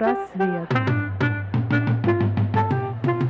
Психпросвет.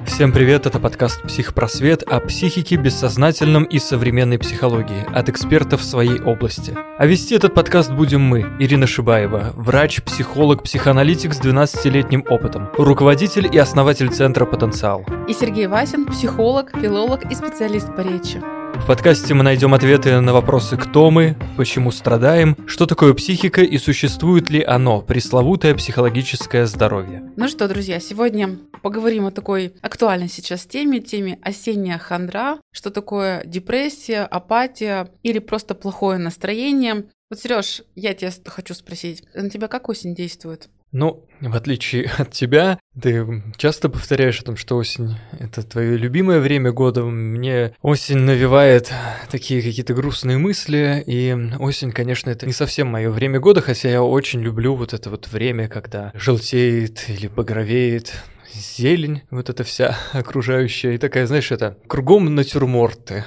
Всем привет, это подкаст «Психпросвет» о психике, бессознательном и современной психологии от экспертов в своей области. А вести этот подкаст будем мы, Ирина Шибаева, врач, психолог, психоаналитик с 12-летним опытом, руководитель и основатель Центра «Потенциал». И Сергей Васин, психолог, филолог и специалист по речи. В подкасте мы найдем ответы на вопросы «Кто мы?», «Почему страдаем?», «Что такое психика?» и «Существует ли оно?» Пресловутое психологическое здоровье. Ну что, друзья, сегодня поговорим о такой актуальной сейчас теме, теме осенняя хандра, что такое депрессия, апатия или просто плохое настроение. Вот, Сереж, я тебя хочу спросить, на тебя как осень действует? Ну, в отличие от тебя, ты часто повторяешь о том, что осень — это твое любимое время года. Мне осень навевает такие какие-то грустные мысли, и осень, конечно, это не совсем мое время года, хотя я очень люблю вот это вот время, когда желтеет или багровеет, зелень, вот эта вся окружающая, и такая, знаешь, это кругом натюрморты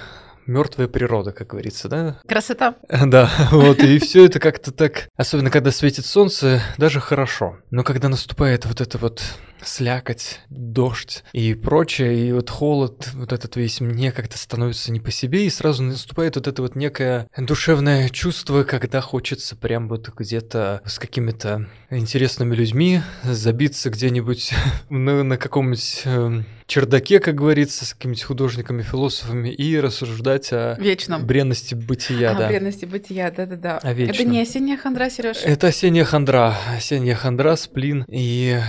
мертвая природа, как говорится, да? Красота. Да, вот, и все это как-то так, особенно когда светит солнце, даже хорошо. Но когда наступает вот это вот слякоть, дождь и прочее, и вот холод, вот этот весь мне как-то становится не по себе, и сразу наступает вот это вот некое душевное чувство, когда хочется прям вот где-то с какими-то интересными людьми забиться где-нибудь на, на каком-нибудь эм, чердаке, как говорится, с какими-то художниками, философами и рассуждать о Вечном. бренности бытия, а, да. бренности бытия, да-да-да. Это не осенняя хандра, Сереж? Это осенняя хандра, осенняя хандра, сплин и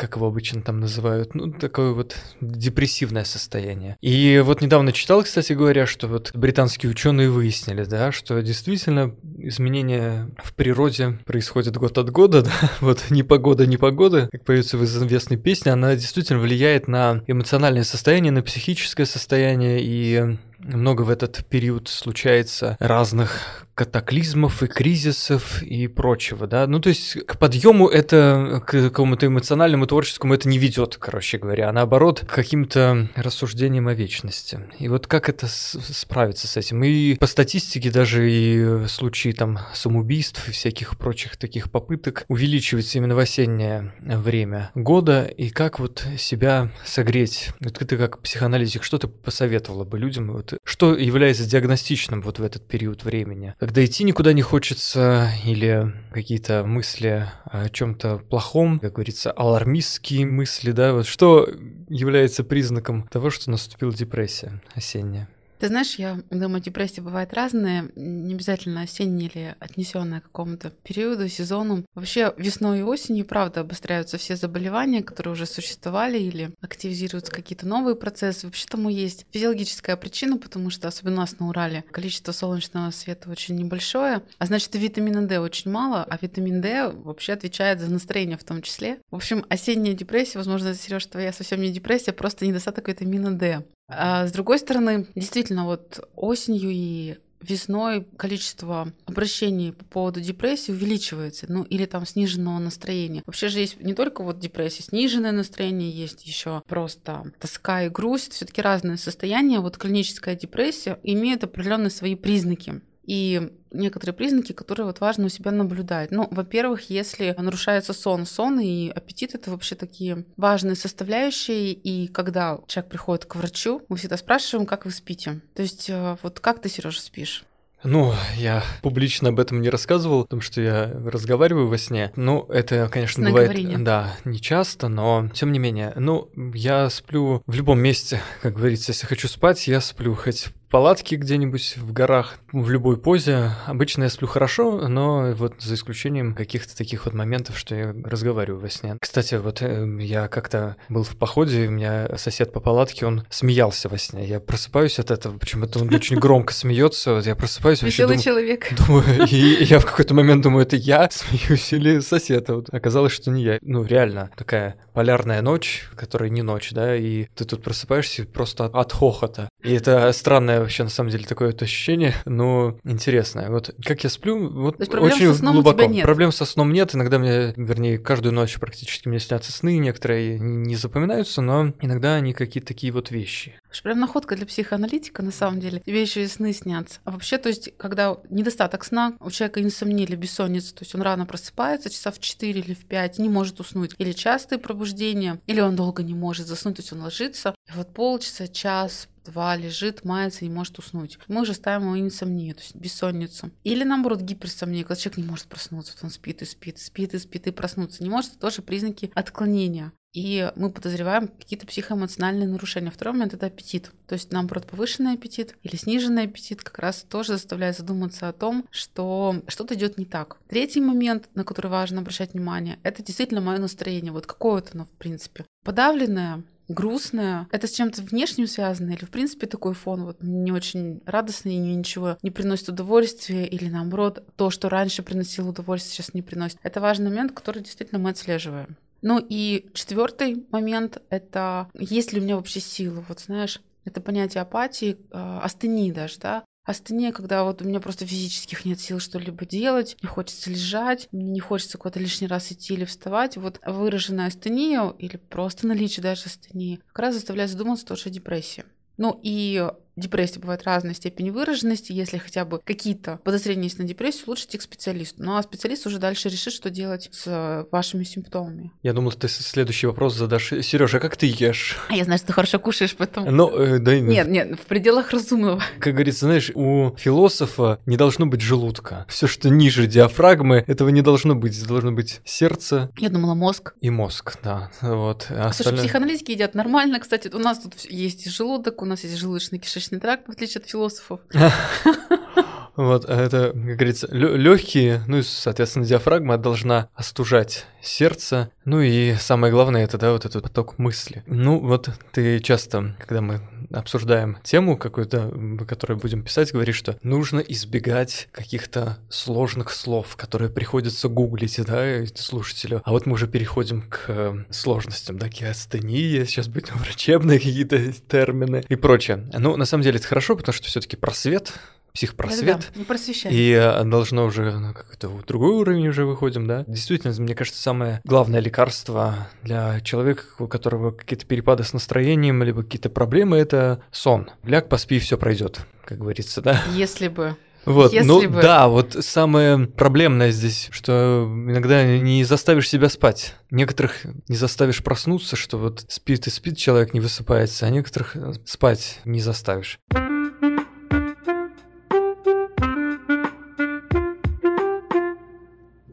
как его обычно там называют, ну, такое вот депрессивное состояние. И вот недавно читал, кстати говоря, что вот британские ученые выяснили, да, что действительно изменения в природе происходят год от года, да, вот не погода, не погода, как поется в известной песне, она действительно влияет на эмоциональное состояние, на психическое состояние, и много в этот период случается разных катаклизмов и кризисов и прочего, да. Ну, то есть к подъему это, к какому-то эмоциональному, творческому это не ведет, короче говоря, а наоборот, к каким-то рассуждениям о вечности. И вот как это справиться с этим? И по статистике даже и случаи там самоубийств и всяких прочих таких попыток увеличивается именно в осеннее время года, и как вот себя согреть? Вот ты как психоаналитик, что ты посоветовала бы людям, вот, что является диагностичным вот в этот период времени? Когда идти никуда не хочется, или какие-то мысли о чем-то плохом, как говорится, алармистские мысли, да, вот что является признаком того, что наступила депрессия осенняя? Ты знаешь, я думаю, депрессия бывает разная, не обязательно осенняя или отнесенная к какому-то периоду, сезону. Вообще весной и осенью, правда, обостряются все заболевания, которые уже существовали, или активизируются какие-то новые процессы. Вообще тому есть физиологическая причина, потому что, особенно у нас на Урале, количество солнечного света очень небольшое, а значит, витамина D очень мало, а витамин D вообще отвечает за настроение в том числе. В общем, осенняя депрессия, возможно, Сереж, твоя совсем не депрессия, просто недостаток витамина D. А с другой стороны, действительно, вот осенью и весной количество обращений по поводу депрессии увеличивается, ну или там сниженного настроения. Вообще же есть не только вот депрессия, сниженное настроение, есть еще просто тоска и грусть, все-таки разные состояния. Вот клиническая депрессия имеет определенные свои признаки. И некоторые признаки, которые вот важно у себя наблюдать. Ну, во-первых, если нарушается сон, сон и аппетит это вообще такие важные составляющие. И когда человек приходит к врачу, мы всегда спрашиваем, как вы спите. То есть э, вот как ты, Сережа, спишь? Ну, я публично об этом не рассказывал, потому что я разговариваю во сне. Ну, это, конечно, бывает, да, не часто, но тем не менее. Ну, я сплю в любом месте, как говорится, если хочу спать, я сплю хоть палатке где-нибудь в горах, в любой позе. Обычно я сплю хорошо, но вот за исключением каких-то таких вот моментов, что я разговариваю во сне. Кстати, вот э, я как-то был в походе, у меня сосед по палатке, он смеялся во сне. Я просыпаюсь от этого, почему-то он очень громко смеется. Вот я просыпаюсь вообще Веселый человек. Думаю, и я в какой-то момент думаю, это я смеюсь или сосед. А вот оказалось, что не я. Ну, реально, такая полярная ночь, которая не ночь, да, и ты тут просыпаешься просто от хохота. И это странное вообще на самом деле такое вот ощущение, но интересное. Вот как я сплю, вот То есть очень со сном глубоко. У тебя нет. Проблем со сном нет. Иногда мне, вернее, каждую ночь практически мне снятся сны, некоторые не запоминаются, но иногда они какие-то такие вот вещи. Прям находка для психоаналитика, на самом деле. Тебе еще и сны снятся. А вообще, то есть, когда недостаток сна, у человека инсомния бессонница, то есть он рано просыпается, часа в 4 или в 5, не может уснуть. Или частые пробуждения, или он долго не может заснуть, то есть он ложится, и вот полчаса, час, два лежит, мается, не может уснуть. Мы уже ставим ему инсомнию, то есть бессонницу. Или наоборот гиперсомния, когда человек не может проснуться, вот он спит и спит, спит и спит и проснуться не может, это тоже признаки отклонения. И мы подозреваем какие-то психоэмоциональные нарушения. Второй момент — это аппетит. То есть, наоборот, повышенный аппетит или сниженный аппетит как раз тоже заставляет задуматься о том, что что-то идет не так. Третий момент, на который важно обращать внимание, это действительно мое настроение. Вот какое-то оно, в принципе. Подавленное, грустное. Это с чем-то внешним связано или, в принципе, такой фон вот не очень радостный, и ничего не приносит удовольствия или, наоборот, то, что раньше приносило удовольствие, сейчас не приносит. Это важный момент, который действительно мы отслеживаем. Ну и четвертый момент — это есть ли у меня вообще силы, вот знаешь, это понятие апатии, э, астении даже, да, Астения, когда вот у меня просто физических нет сил что-либо делать, не хочется лежать, мне не хочется куда-то лишний раз идти или вставать. Вот выраженная астения или просто наличие даже астении как раз заставляет задуматься тоже о депрессии. Ну и депрессии бывает разной степени выраженности. Если хотя бы какие-то подозрения есть на депрессию, лучше идти к специалисту. Ну а специалист уже дальше решит, что делать с вашими симптомами. Я думал, ты следующий вопрос задашь. Сережа, а как ты ешь? А я знаю, что ты хорошо кушаешь, поэтому... Ну, э, да, нет, нет, в пределах разумного. Как говорится, знаешь, у философа не должно быть желудка. Все, что ниже диафрагмы, этого не должно быть. Должно быть сердце. Я думала, мозг. И мозг, да. Вот. А остальное... Слушай, психоаналитики едят нормально. Кстати, у нас тут есть желудок, у нас есть желудочный желудочный тракт, в отличие от философов. Вот, а это, как говорится, легкие, ну и, соответственно, диафрагма должна остужать сердце. Ну и самое главное, это, да, вот этот поток мысли. Ну, вот ты часто, когда мы обсуждаем тему какую-то, которую будем писать, говоришь, что нужно избегать каких-то сложных слов, которые приходится гуглить, да, слушателю. А вот мы уже переходим к э, сложностям, да, геостения, сейчас будут врачебные какие-то термины и прочее. Ну, на самом деле это хорошо, потому что все таки просвет психпросвет. Да, да, и э, должно уже на какой-то другой уровень уже выходим, да. Действительно, мне кажется, самое главное лекарство для человека, у которого какие-то перепады с настроением, либо какие-то проблемы, это сон. Ляг, поспи, и все пройдет, как говорится, да. Если бы. Вот, Если ну бы... да, вот самое проблемное здесь, что иногда не заставишь себя спать. Некоторых не заставишь проснуться, что вот спит и спит человек, не высыпается, а некоторых спать не заставишь.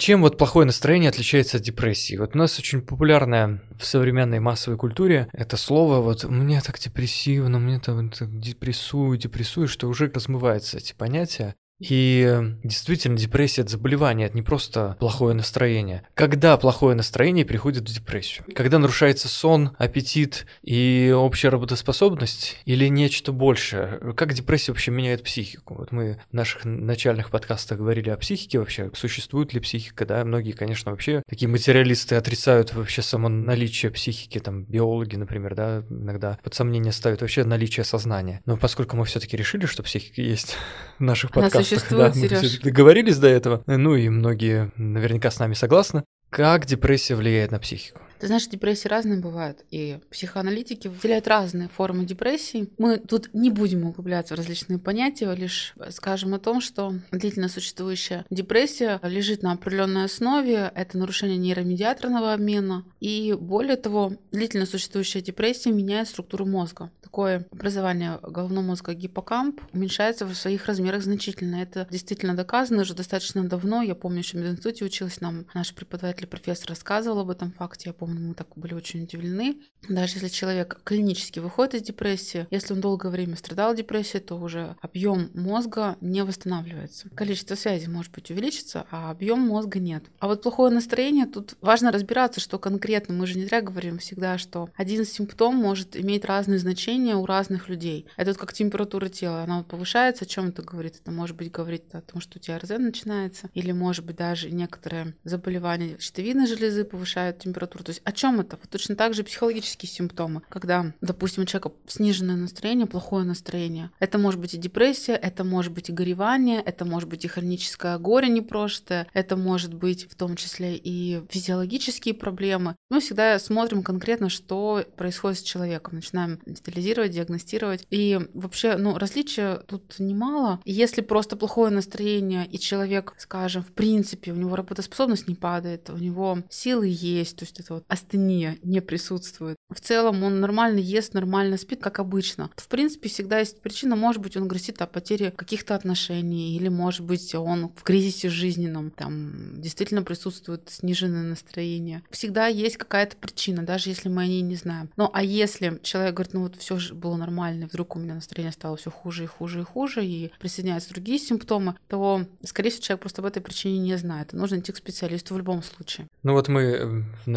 Чем вот плохое настроение отличается от депрессии? Вот у нас очень популярное в современной массовой культуре это слово вот «мне так депрессивно», «мне там депрессую», «депрессую», что уже размываются эти понятия. И действительно, депрессия – это заболевание, это не просто плохое настроение. Когда плохое настроение приходит в депрессию? Когда нарушается сон, аппетит и общая работоспособность или нечто большее? Как депрессия вообще меняет психику? Вот мы в наших начальных подкастах говорили о психике вообще, существует ли психика, да? Многие, конечно, вообще такие материалисты отрицают вообще само наличие психики, там, биологи, например, да, иногда под сомнение ставят вообще наличие сознания. Но поскольку мы все таки решили, что психика есть в наших подкастах, существует, да, Сереж. Договорились до этого. Ну и многие наверняка с нами согласны. Как депрессия влияет на психику? Ты знаешь, депрессии разные бывают, и психоаналитики выделяют разные формы депрессии. Мы тут не будем углубляться в различные понятия, лишь скажем о том, что длительно существующая депрессия лежит на определенной основе, это нарушение нейромедиаторного обмена, и более того, длительно существующая депрессия меняет структуру мозга. Такое образование головного мозга гиппокамп уменьшается в своих размерах значительно. Это действительно доказано уже достаточно давно. Я помню, еще в мединституте училась, нам наш преподаватель, профессор рассказывал об этом факте. Я помню, мы так были очень удивлены. Даже если человек клинически выходит из депрессии, если он долгое время страдал депрессией, то уже объем мозга не восстанавливается. Количество связей может быть увеличится, а объем мозга нет. А вот плохое настроение, тут важно разбираться, что конкретно. Мы же не зря говорим всегда, что один симптом может иметь разные значения у разных людей. Это вот как температура тела. Она вот повышается, о чем это говорит? Это может быть говорит о том, что у тебя РЗ начинается, или может быть даже некоторые заболевания щитовидной железы повышают температуру. То есть о чем это? Точно так же психологические симптомы, когда, допустим, у человека сниженное настроение, плохое настроение. Это может быть и депрессия, это может быть и горевание, это может быть и хроническое горе непрожитое, это может быть в том числе и физиологические проблемы. Мы всегда смотрим конкретно, что происходит с человеком, начинаем детализировать, диагностировать. И вообще, ну, различия тут немало. Если просто плохое настроение, и человек, скажем, в принципе, у него работоспособность не падает, у него силы есть, то есть это вот астения не присутствует. В целом он нормально ест, нормально спит, как обычно. В принципе, всегда есть причина, может быть, он грустит о потере каких-то отношений, или, может быть, он в кризисе жизненном, там действительно присутствует сниженное настроение. Всегда есть какая-то причина, даже если мы о ней не знаем. Ну, а если человек говорит, ну вот все же было нормально, и вдруг у меня настроение стало все хуже и хуже и хуже, и присоединяются другие симптомы, то, скорее всего, человек просто об этой причине не знает. нужно идти к специалисту в любом случае. Ну вот мы э, в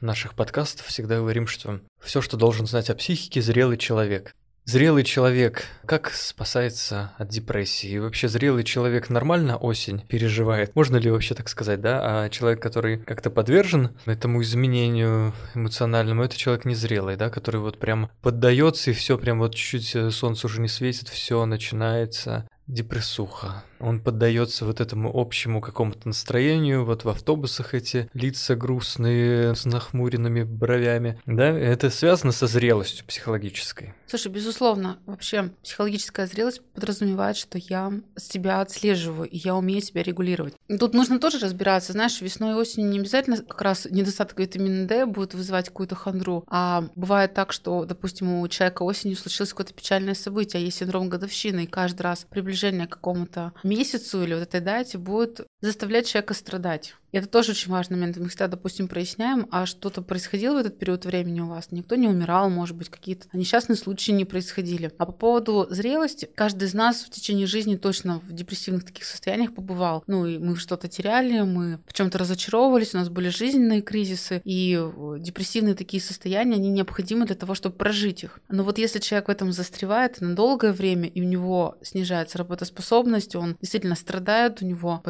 наших подкастов всегда говорим, что все, что должен знать о психике, зрелый человек. Зрелый человек как спасается от депрессии? И вообще зрелый человек нормально осень переживает? Можно ли вообще так сказать, да? А человек, который как-то подвержен этому изменению эмоциональному, это человек незрелый, да, который вот прям поддается и все прям вот чуть-чуть э, солнце уже не светит, все начинается депрессуха. Он поддается вот этому общему какому-то настроению, вот в автобусах эти лица грустные, с нахмуренными бровями, да, это связано со зрелостью психологической. Слушай, безусловно, вообще психологическая зрелость подразумевает, что я себя отслеживаю, и я умею себя регулировать. Тут нужно тоже разбираться, знаешь, весной и осенью не обязательно как раз недостаток витамина D будет вызывать какую-то хандру, а бывает так, что, допустим, у человека осенью случилось какое-то печальное событие, а есть синдром годовщины, и каждый раз приближение к какому-то месяцу или вот этой дате будет заставлять человека страдать. И это тоже очень важный момент. Мы всегда, допустим, проясняем, а что-то происходило в этот период времени у вас. Никто не умирал, может быть, какие-то несчастные случаи не происходили. А по поводу зрелости, каждый из нас в течение жизни точно в депрессивных таких состояниях побывал. Ну, и мы что-то теряли, мы в чем-то разочаровывались, у нас были жизненные кризисы, и депрессивные такие состояния, они необходимы для того, чтобы прожить их. Но вот если человек в этом застревает на долгое время, и у него снижается работоспособность, он действительно страдает, у него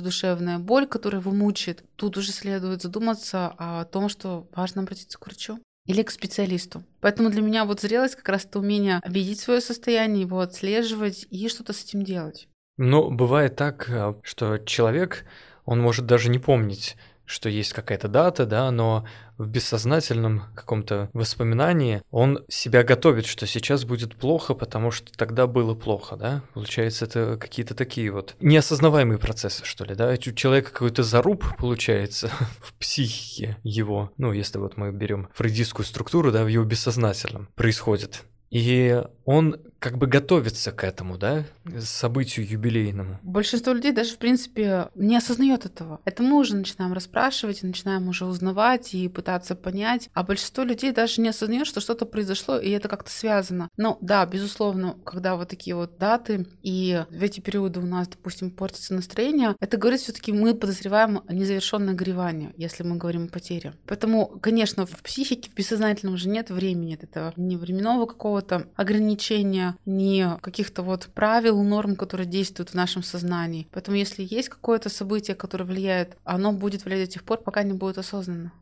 появляется душевная боль, которая его мучает, тут уже следует задуматься о том, что важно обратиться к врачу или к специалисту. Поэтому для меня вот зрелость как раз это умение видеть свое состояние, его отслеживать и что-то с этим делать. Но бывает так, э, что человек, он может даже не помнить, что есть какая-то дата, да, но в бессознательном каком-то воспоминании он себя готовит, что сейчас будет плохо, потому что тогда было плохо, да? Получается, это какие-то такие вот неосознаваемые процессы, что ли, да? У человека какой-то заруб получается в психике его, ну, если вот мы берем фрейдистскую структуру, да, в его бессознательном происходит. И он как бы готовится к этому, да, событию юбилейному. Большинство людей даже, в принципе, не осознает этого. Это мы уже начинаем расспрашивать, начинаем уже узнавать и пытаться понять. А большинство людей даже не осознает, что что-то произошло, и это как-то связано. Но да, безусловно, когда вот такие вот даты, и в эти периоды у нас, допустим, портится настроение, это говорит все-таки мы подозреваем незавершенное горевание, если мы говорим о потере. Поэтому, конечно, в психике, в бессознательном уже нет времени, этого не временного какого-то ограничения, ни каких-то вот правил, норм, которые действуют в нашем сознании. Поэтому если есть какое-то событие, которое влияет, оно будет влиять до тех пор, пока не будет осознанно.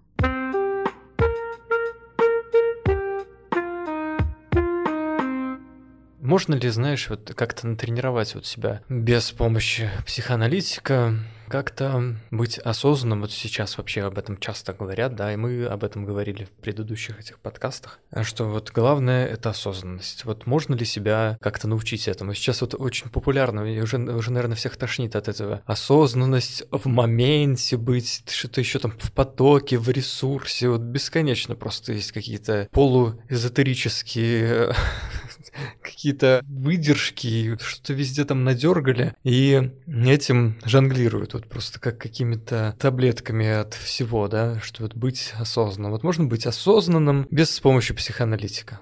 Можно ли, знаешь, вот как-то натренировать вот себя без помощи психоаналитика, как-то быть осознанным, вот сейчас вообще об этом часто говорят, да, и мы об этом говорили в предыдущих этих подкастах, что вот главное — это осознанность. Вот можно ли себя как-то научить этому? Сейчас вот очень популярно, и уже, уже, наверное, всех тошнит от этого. Осознанность в моменте быть, что-то еще там в потоке, в ресурсе, вот бесконечно просто есть какие-то полуэзотерические какие-то выдержки, что-то везде там надергали, и этим жонглируют вот просто как какими-то таблетками от всего, да, что вот быть осознанным. Вот можно быть осознанным без помощи психоаналитика.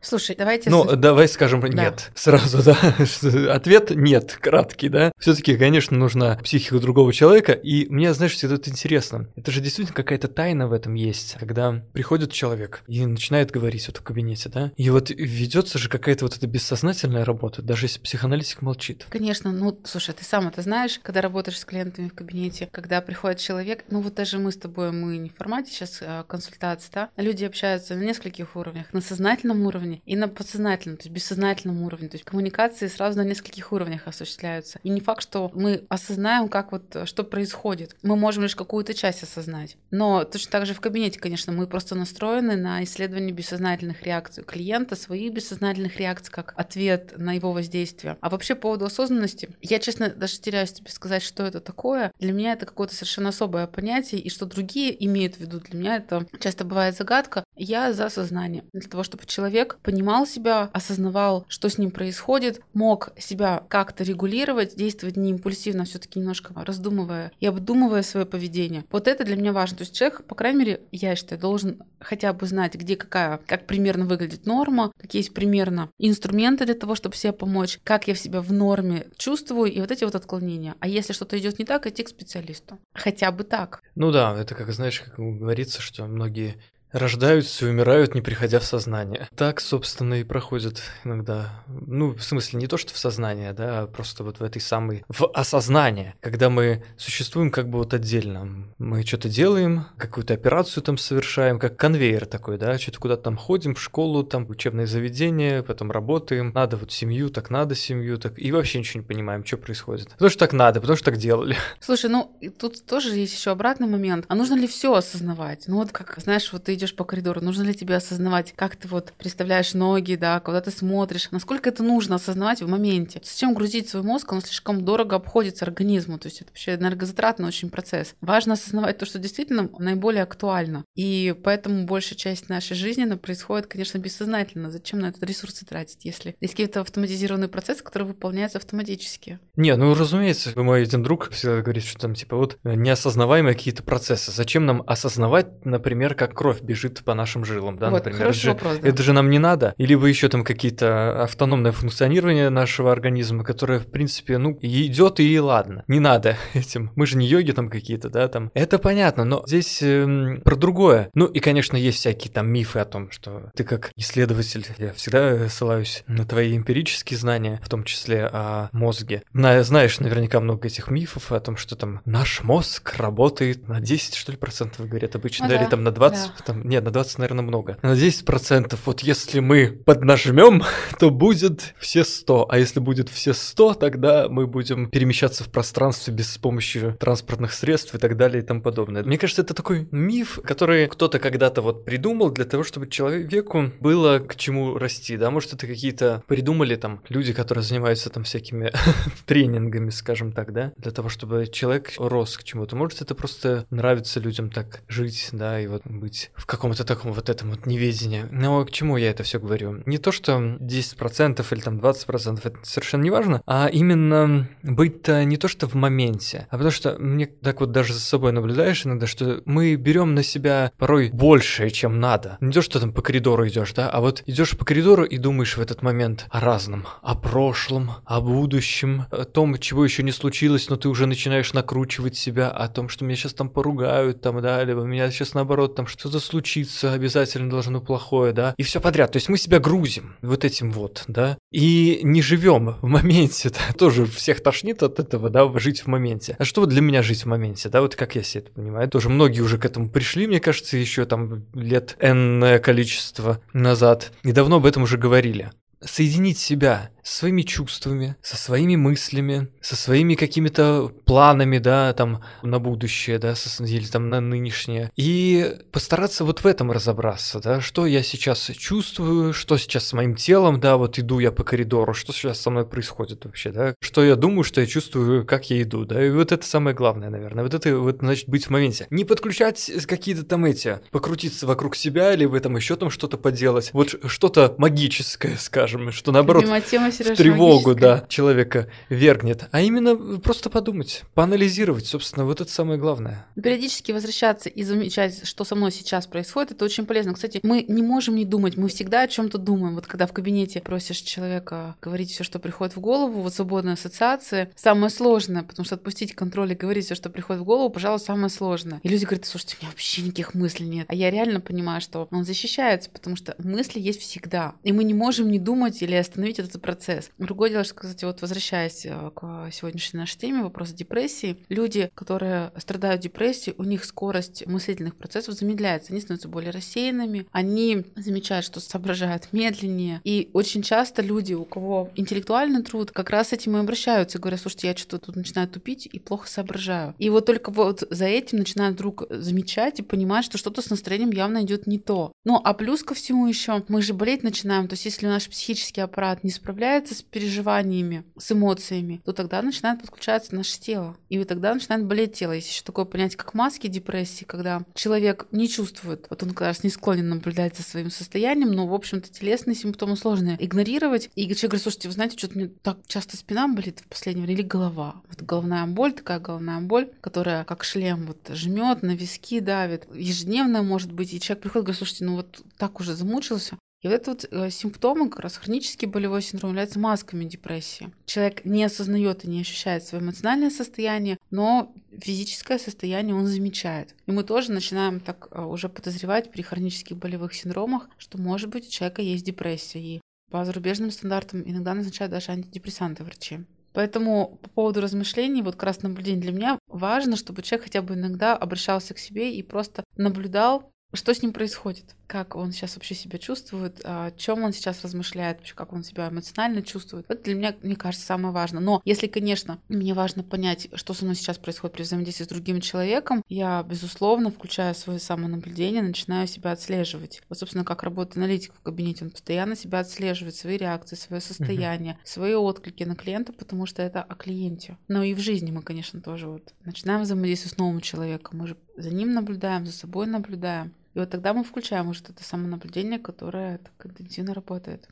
Слушай, давайте... Ну, давай скажем да. нет. Сразу, да. Ответ нет, краткий, да. все таки конечно, нужна психика другого человека. И мне, знаешь, всегда это интересно. Это же действительно какая-то тайна в этом есть. Когда приходит человек и начинает говорить вот в кабинете, да, и вот ведется же какая-то вот эта бессознательная работа, даже если психоаналитик молчит. Конечно, ну, слушай, ты сам это знаешь, когда работаешь с клиентами в кабинете, когда приходит человек, ну вот даже мы с тобой, мы не в формате сейчас а, консультации, да, люди общаются на нескольких уровнях, на сознательном уровне и на подсознательном, то есть бессознательном уровне, то есть коммуникации сразу на нескольких уровнях осуществляются. И не факт, что мы осознаем, как вот что происходит. Мы можем лишь какую-то часть осознать. Но точно так же в кабинете, конечно, мы просто настроены на исследование бессознательных реакций клиента, своих бессознательных реакций, как ответ на его воздействие. А вообще по поводу осознанности, я, честно, даже теряюсь тебе сказать, что это такое. Для меня это какое-то совершенно особое понятие, и что другие имеют в виду, для меня это часто бывает загадка. Я за осознание. Для того, чтобы человек понимал себя, осознавал, что с ним происходит, мог себя как-то регулировать, действовать не импульсивно, все таки немножко раздумывая и обдумывая свое поведение. Вот это для меня важно. То есть человек, по крайней мере, я считаю, должен хотя бы знать, где какая, как примерно выглядит норма, какие есть примерно инструменты для того, чтобы себе помочь, как я себя в норме чувствую, и вот эти вот отклонения. А если что-то идет не так, идти к специалисту. Хотя бы так. Ну да, это как, знаешь, как говорится, что многие Рождаются и умирают, не приходя в сознание. Так, собственно, и проходит иногда. Ну, в смысле, не то, что в сознание, да, а просто вот в этой самой... В осознание, когда мы существуем как бы вот отдельно. Мы что-то делаем, какую-то операцию там совершаем, как конвейер такой, да, что-то куда-то там ходим, в школу, там, учебное заведение, потом работаем. Надо вот семью, так надо семью, так... И вообще ничего не понимаем, что происходит. Потому что так надо, потому что так делали. Слушай, ну, тут тоже есть еще обратный момент. А нужно ли все осознавать? Ну, вот как, знаешь, вот ты идешь по коридору, нужно ли тебе осознавать, как ты вот представляешь ноги, да, куда ты смотришь, насколько это нужно осознавать в моменте. Зачем грузить свой мозг, он слишком дорого обходится организму, то есть это вообще энергозатратный очень процесс. Важно осознавать то, что действительно наиболее актуально. И поэтому большая часть нашей жизни она происходит, конечно, бессознательно. Зачем на это ресурсы тратить, если есть какие-то автоматизированные процессы, которые выполняются автоматически? Не, ну разумеется, мой один друг всегда говорит, что там типа вот неосознаваемые какие-то процессы. Зачем нам осознавать, например, как кровь бежит по нашим жилам, да, вот, например. Это же, вопрос, да. это же нам не надо. Или бы еще там какие-то автономное функционирование нашего организма, которое, в принципе, ну, идет и ладно. Не надо этим. Мы же не йоги там какие-то, да, там. Это понятно, но здесь э, про другое. Ну и, конечно, есть всякие там мифы о том, что ты как исследователь, я всегда ссылаюсь на твои эмпирические знания, в том числе о мозге. На, знаешь наверняка много этих мифов о том, что там наш мозг работает на 10, что ли, процентов, говорят обычно, да, да, или там на 20, да. там, нет, на 20, наверное, много. На 10% вот если мы поднажмем, то будет все 100. А если будет все 100, тогда мы будем перемещаться в пространстве без с помощью транспортных средств и так далее и тому подобное. Мне кажется, это такой миф, который кто-то когда-то вот придумал для того, чтобы человеку было к чему расти, да, может это какие-то придумали там люди, которые занимаются там всякими тренингами, скажем так, да, для того, чтобы человек рос к чему-то. Может это просто нравится людям так жить, да, и вот быть в каком-то таком вот этом вот неведении. Но к чему я это все говорю? Не то, что 10% или там 20%, это совершенно не важно, а именно быть-то не то, что в моменте, а потому что мне так вот даже за собой наблюдаешь иногда, что мы берем на себя порой большее, чем надо. Не то, что там по коридору идешь, да, а вот идешь по коридору и думаешь в этот момент о разном, о прошлом, о будущем, о том, чего еще не случилось, но ты уже начинаешь накручивать себя о том, что меня сейчас там поругают, там, да, либо меня сейчас наоборот там что-то случится, обязательно должно плохое, да, и все подряд. То есть мы себя грузим вот этим вот, да, и не живем в моменте, да? тоже всех тошнит от этого, да, жить в моменте. А что для меня жить в моменте, да, вот как я себе это понимаю, тоже многие уже к этому пришли, мне кажется, еще там лет энное количество назад, и давно об этом уже говорили. Соединить себя со своими чувствами, со своими мыслями, со своими какими-то планами, да, там, на будущее, да, или там на нынешнее. И постараться вот в этом разобраться, да, что я сейчас чувствую, что сейчас с моим телом, да, вот иду я по коридору, что сейчас со мной происходит вообще, да, что я думаю, что я чувствую, как я иду, да, и вот это самое главное, наверное, вот это вот, значит, быть в моменте. Не подключать какие-то там эти, покрутиться вокруг себя, или в этом еще там что-то поделать, вот что-то магическое, скажем, что наоборот... Любимая тема в тревогу, да, человека вергнет, а именно просто подумать, поанализировать, собственно, вот это самое главное. Периодически возвращаться и замечать, что со мной сейчас происходит, это очень полезно. Кстати, мы не можем не думать, мы всегда о чем-то думаем. Вот когда в кабинете просишь человека говорить все, что приходит в голову, вот свободная ассоциация, самое сложное, потому что отпустить контроль и говорить все, что приходит в голову, пожалуй, самое сложное. И люди говорят, слушайте, у меня вообще никаких мыслей нет. А я реально понимаю, что он защищается, потому что мысли есть всегда. И мы не можем не думать или остановить этот процесс. Другое дело, что, кстати, вот возвращаясь э, к сегодняшней нашей теме, вопрос депрессии, люди, которые страдают депрессией, у них скорость мыслительных процессов замедляется, они становятся более рассеянными, они замечают, что соображают медленнее. И очень часто люди, у кого интеллектуальный труд, как раз этим и обращаются, говорят, слушайте, я что-то тут начинаю тупить и плохо соображаю. И вот только вот за этим начинают вдруг замечать и понимать, что что-то с настроением явно идет не то. Ну, а плюс ко всему еще мы же болеть начинаем. То есть, если наш психический аппарат не справляется с переживаниями, с эмоциями, то тогда начинает подключаться наше тело. И вот тогда начинает болеть тело. Есть еще такое понятие, как маски депрессии, когда человек не чувствует, вот он раз не склонен наблюдать за своим состоянием, но, в общем-то, телесные симптомы сложно игнорировать. И человек говорит, слушайте, вы знаете, что-то мне так часто спина болит в последнее время, или голова. Вот головная боль, такая головная боль, которая как шлем вот жмет, на виски давит. Ежедневная может быть, и человек приходит говорит, слушайте, ну вот так уже замучился, и вот это вот э, симптомы, как раз хронический болевой синдром, являются масками депрессии. Человек не осознает и не ощущает свое эмоциональное состояние, но физическое состояние он замечает. И мы тоже начинаем так э, уже подозревать при хронических болевых синдромах, что, может быть, у человека есть депрессия. И по зарубежным стандартам иногда назначают даже антидепрессанты врачи. Поэтому по поводу размышлений, вот как раз наблюдение для меня важно, чтобы человек хотя бы иногда обращался к себе и просто наблюдал, что с ним происходит как он сейчас вообще себя чувствует, о чем он сейчас размышляет, вообще как он себя эмоционально чувствует. Это для меня, мне кажется, самое важное. Но если, конечно, мне важно понять, что со мной сейчас происходит при взаимодействии с другим человеком, я, безусловно, включая свое самонаблюдение, начинаю себя отслеживать. Вот, собственно, как работает аналитик в кабинете, он постоянно себя отслеживает, свои реакции, свое состояние, угу. свои отклики на клиента, потому что это о клиенте. Но и в жизни мы, конечно, тоже вот начинаем взаимодействовать с новым человеком, мы же за ним наблюдаем, за собой наблюдаем. И вот тогда мы включаем уже это самонаблюдение, которое так интенсивно работает.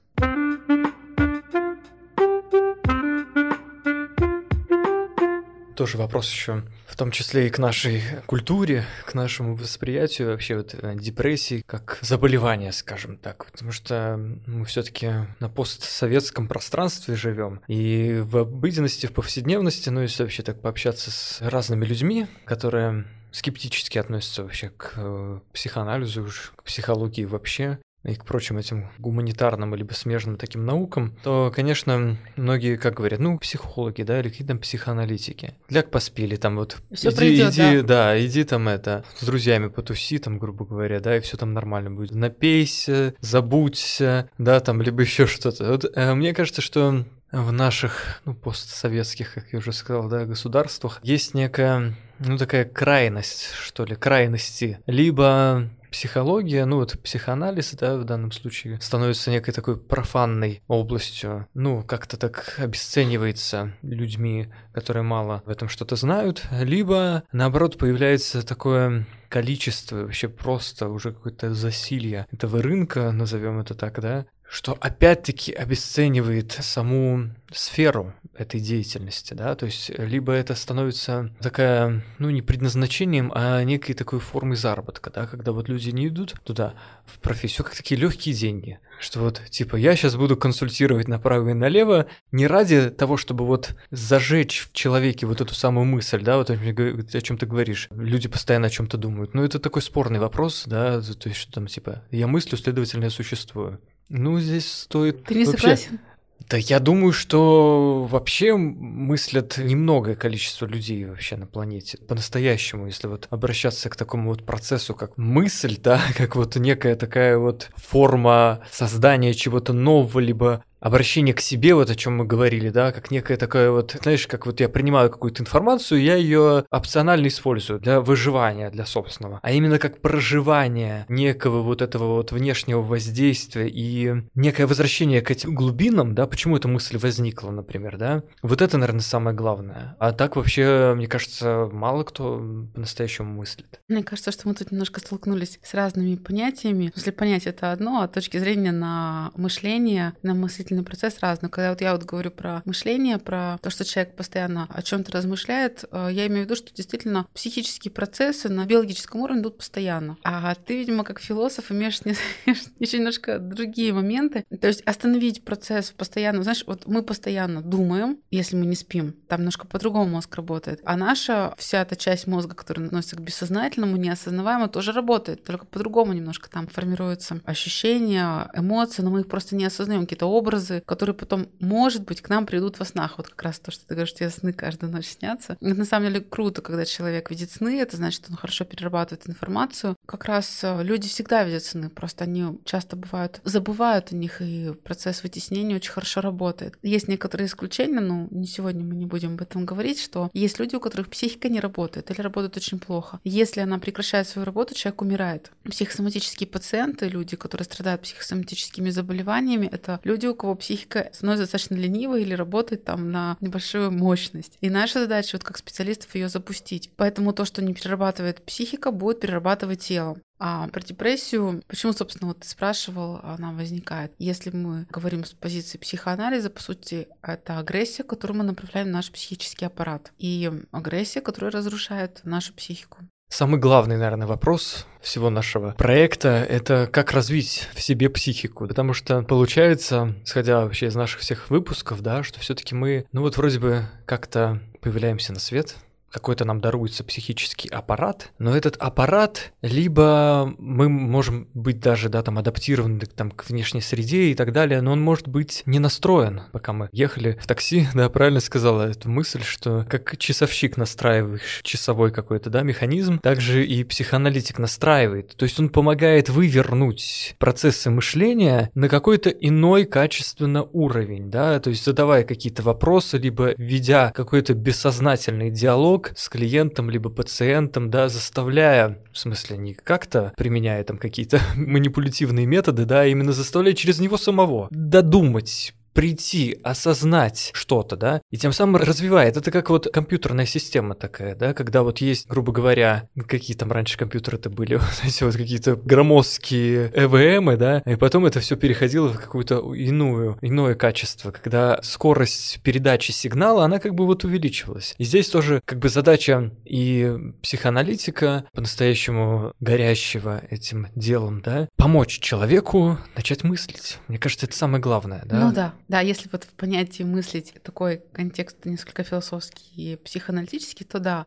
Тоже вопрос еще, в том числе и к нашей культуре, к нашему восприятию вообще вот э, депрессии как заболевания, скажем так, потому что мы все-таки на постсоветском пространстве живем и в обыденности, в повседневности, ну если вообще так пообщаться с разными людьми, которые скептически относятся вообще к э, психоанализу, к психологии вообще и к прочим этим гуманитарным либо смежным таким наукам, то, конечно, многие, как говорят, ну, психологи, да, или какие-то психоаналитики. Ляг поспели, там вот, всё иди, придёт, иди, да? да, иди там это, с друзьями потуси, там, грубо говоря, да, и все там нормально будет. Напейся, забудься, да, там, либо еще что-то. Вот, э, мне кажется, что в наших, ну, постсоветских, как я уже сказал, да, государствах есть некая, ну, такая крайность, что ли, крайности. Либо психология, ну вот психоанализ, да, в данном случае, становится некой такой профанной областью, ну, как-то так обесценивается людьми, которые мало в этом что-то знают, либо, наоборот, появляется такое количество, вообще просто уже какое-то засилье этого рынка, назовем это так, да, что опять-таки обесценивает саму сферу этой деятельности, да, то есть либо это становится такая, ну, не предназначением, а некой такой формой заработка, да, когда вот люди не идут туда, в профессию, как такие легкие деньги, что вот, типа, я сейчас буду консультировать направо и налево не ради того, чтобы вот зажечь в человеке вот эту самую мысль, да, вот о чем ты говоришь, люди постоянно о чем-то думают, но это такой спорный вопрос, да, то есть что там, типа, я мыслю, следовательно, я существую. Ну, здесь стоит... Ты не вообще... согласен? Да я думаю, что вообще мыслят немногое количество людей вообще на планете. По-настоящему, если вот обращаться к такому вот процессу, как мысль, да, как вот некая такая вот форма создания чего-то нового, либо обращение к себе, вот о чем мы говорили, да, как некая такая вот, знаешь, как вот я принимаю какую-то информацию, я ее опционально использую для выживания, для собственного, а именно как проживание некого вот этого вот внешнего воздействия и некое возвращение к этим глубинам, да, почему эта мысль возникла, например, да, вот это, наверное, самое главное. А так вообще, мне кажется, мало кто по-настоящему мыслит. Мне кажется, что мы тут немножко столкнулись с разными понятиями. Если понять это одно, а точки зрения на мышление, на мысль мыслительный процесс разный. Когда вот я вот говорю про мышление, про то, что человек постоянно о чем-то размышляет, э, я имею в виду, что действительно психические процессы на биологическом уровне идут постоянно. А ты, видимо, как философ, имеешь еще немножко другие моменты. То есть остановить процесс постоянно, знаешь, вот мы постоянно думаем, если мы не спим, там немножко по-другому мозг работает. А наша вся эта часть мозга, которая относится к бессознательному, неосознаваемому, тоже работает, только по-другому немножко там формируются ощущения, эмоции, но мы их просто не осознаем, какие-то образы, которые потом, может быть, к нам придут во снах. Вот как раз то, что ты говоришь, тебе сны каждую ночь снятся. Это на самом деле круто, когда человек видит сны, это значит, что он хорошо перерабатывает информацию. Как раз э, люди всегда видят сны, просто они часто бывают, забывают о них, и процесс вытеснения очень хорошо работает. Есть некоторые исключения, но не сегодня мы не будем об этом говорить, что есть люди, у которых психика не работает или работает очень плохо. Если она прекращает свою работу, человек умирает. Психосоматические пациенты, люди, которые страдают психосоматическими заболеваниями, это люди, у кого психика становится достаточно ленивой или работает там на небольшую мощность. И наша задача вот как специалистов ее запустить. Поэтому то, что не перерабатывает психика, будет перерабатывать тело. А про депрессию, почему, собственно, вот ты спрашивал, она возникает. Если мы говорим с позиции психоанализа, по сути, это агрессия, которую мы направляем в наш психический аппарат. И агрессия, которая разрушает нашу психику. Самый главный, наверное, вопрос всего нашего проекта — это как развить в себе психику. Потому что получается, исходя вообще из наших всех выпусков, да, что все таки мы, ну вот вроде бы как-то появляемся на свет, какой-то нам даруется психический аппарат, но этот аппарат либо мы можем быть даже, да, там адаптированы там, к внешней среде и так далее, но он может быть не настроен. Пока мы ехали в такси, да, правильно сказала эту мысль, что как часовщик настраиваешь часовой какой-то, да, механизм, также и психоаналитик настраивает. То есть он помогает вывернуть процессы мышления на какой-то иной качественно уровень, да, то есть задавая какие-то вопросы, либо ведя какой-то бессознательный диалог, с клиентом либо пациентом, да, заставляя, в смысле, не как-то применяя там какие-то манипулятивные методы, да, а именно заставляя через него самого додумать, прийти, осознать что-то, да, и тем самым развивает. Это как вот компьютерная система такая, да, когда вот есть, грубо говоря, какие там раньше компьютеры-то были, вот эти вот какие-то громоздкие ЭВМы, да, и потом это все переходило в какую-то иную, иное качество, когда скорость передачи сигнала, она как бы вот увеличивалась. И здесь тоже как бы задача и психоаналитика, по-настоящему горящего этим делом, да, помочь человеку начать мыслить. Мне кажется, это самое главное, да. Ну да, да, если вот в понятии мыслить такой контекст несколько философский и психоаналитический, то да.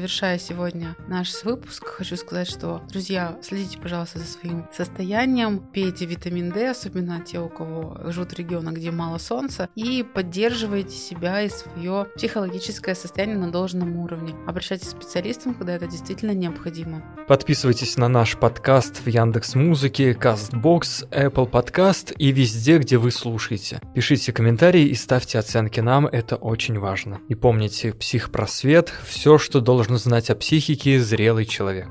Завершая сегодня наш выпуск, хочу сказать, что, друзья, следите, пожалуйста, за своим состоянием, пейте витамин D, особенно те, у кого живут в регионах, где мало солнца, и поддерживайте себя и свое психологическое состояние на должном уровне. Обращайтесь к специалистам, когда это действительно необходимо. Подписывайтесь на наш подкаст в Яндекс Музыке, Castbox, Apple Podcast и везде, где вы слушаете. Пишите комментарии и ставьте оценки нам, это очень важно. И помните, психпросвет – все, что должен должен знать о психике зрелый человек.